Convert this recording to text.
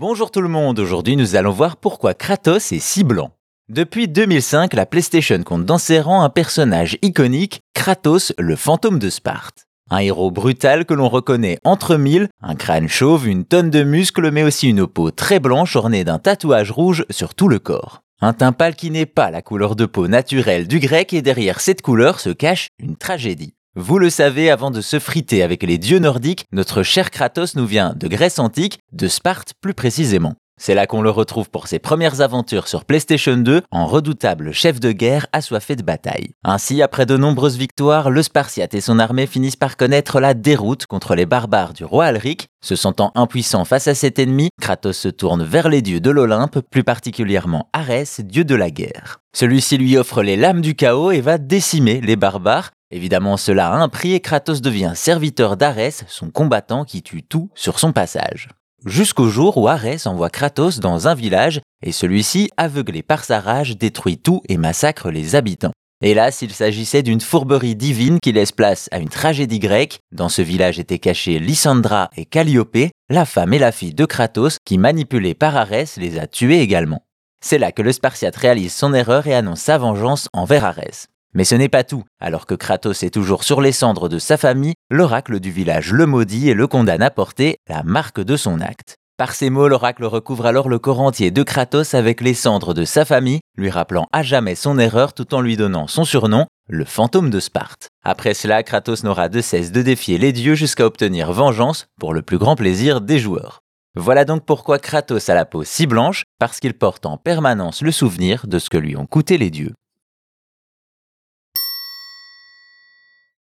Bonjour tout le monde, aujourd'hui nous allons voir pourquoi Kratos est si blanc. Depuis 2005, la PlayStation compte dans ses rangs un personnage iconique, Kratos, le fantôme de Sparte. Un héros brutal que l'on reconnaît entre mille, un crâne chauve, une tonne de muscles, mais aussi une peau très blanche ornée d'un tatouage rouge sur tout le corps. Un teint pâle qui n'est pas la couleur de peau naturelle du grec et derrière cette couleur se cache une tragédie. Vous le savez, avant de se friter avec les dieux nordiques, notre cher Kratos nous vient de Grèce antique, de Sparte plus précisément. C'est là qu'on le retrouve pour ses premières aventures sur PlayStation 2 en redoutable chef de guerre assoiffé de bataille. Ainsi, après de nombreuses victoires, le Spartiate et son armée finissent par connaître la déroute contre les barbares du roi Alric. Se sentant impuissant face à cet ennemi, Kratos se tourne vers les dieux de l'Olympe, plus particulièrement Arès, dieu de la guerre. Celui-ci lui offre les lames du chaos et va décimer les barbares, Évidemment, cela a un prix et Kratos devient serviteur d'Arès, son combattant qui tue tout sur son passage. Jusqu'au jour où Arès envoie Kratos dans un village et celui-ci, aveuglé par sa rage, détruit tout et massacre les habitants. Hélas, il s'agissait d'une fourberie divine qui laisse place à une tragédie grecque. Dans ce village étaient cachés Lysandra et Calliope, la femme et la fille de Kratos, qui, manipulés par Arès, les a tués également. C'est là que le Spartiate réalise son erreur et annonce sa vengeance envers Arès. Mais ce n'est pas tout. Alors que Kratos est toujours sur les cendres de sa famille, l'oracle du village le maudit et le condamne à porter la marque de son acte. Par ces mots, l'oracle recouvre alors le corps entier de Kratos avec les cendres de sa famille, lui rappelant à jamais son erreur tout en lui donnant son surnom, le fantôme de Sparte. Après cela, Kratos n'aura de cesse de défier les dieux jusqu'à obtenir vengeance pour le plus grand plaisir des joueurs. Voilà donc pourquoi Kratos a la peau si blanche, parce qu'il porte en permanence le souvenir de ce que lui ont coûté les dieux.